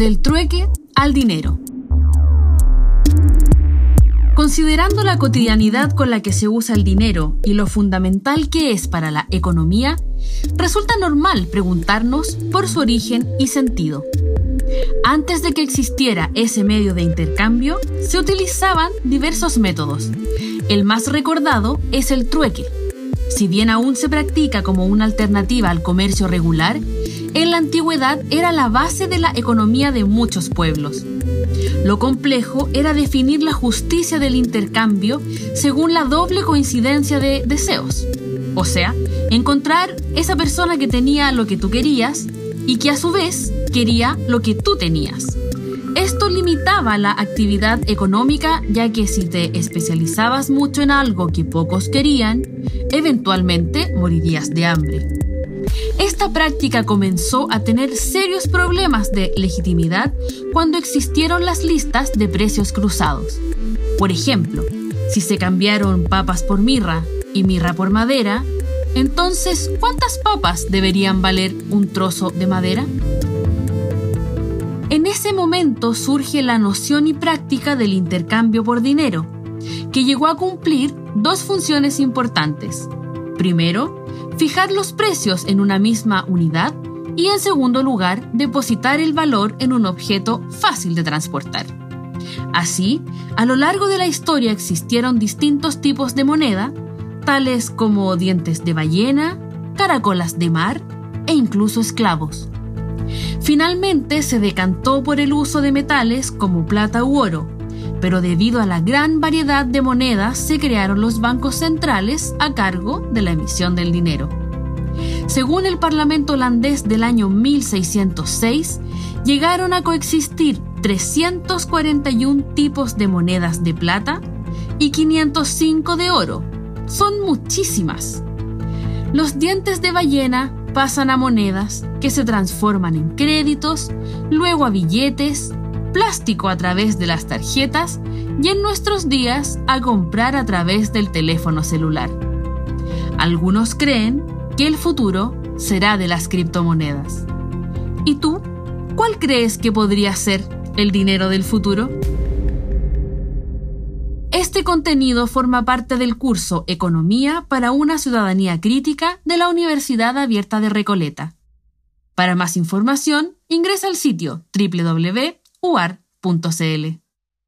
Del trueque al dinero. Considerando la cotidianidad con la que se usa el dinero y lo fundamental que es para la economía, resulta normal preguntarnos por su origen y sentido. Antes de que existiera ese medio de intercambio, se utilizaban diversos métodos. El más recordado es el trueque. Si bien aún se practica como una alternativa al comercio regular, en la antigüedad era la base de la economía de muchos pueblos. Lo complejo era definir la justicia del intercambio según la doble coincidencia de deseos. O sea, encontrar esa persona que tenía lo que tú querías y que a su vez quería lo que tú tenías. Esto limitaba la actividad económica ya que si te especializabas mucho en algo que pocos querían, eventualmente morirías de hambre. Esta práctica comenzó a tener serios problemas de legitimidad cuando existieron las listas de precios cruzados. Por ejemplo, si se cambiaron papas por mirra y mirra por madera, entonces, ¿cuántas papas deberían valer un trozo de madera? En ese momento surge la noción y práctica del intercambio por dinero, que llegó a cumplir dos funciones importantes. Primero, fijar los precios en una misma unidad y en segundo lugar, depositar el valor en un objeto fácil de transportar. Así, a lo largo de la historia existieron distintos tipos de moneda, tales como dientes de ballena, caracolas de mar e incluso esclavos. Finalmente se decantó por el uso de metales como plata u oro, pero debido a la gran variedad de monedas se crearon los bancos centrales a cargo de la emisión del dinero. Según el Parlamento holandés del año 1606, llegaron a coexistir 341 tipos de monedas de plata y 505 de oro. Son muchísimas. Los dientes de ballena pasan a monedas que se transforman en créditos, luego a billetes, plástico a través de las tarjetas y en nuestros días a comprar a través del teléfono celular. Algunos creen que el futuro será de las criptomonedas. ¿Y tú? ¿Cuál crees que podría ser el dinero del futuro? Este contenido forma parte del curso Economía para una ciudadanía crítica de la Universidad Abierta de Recoleta. Para más información, ingresa al sitio www.uar.cl.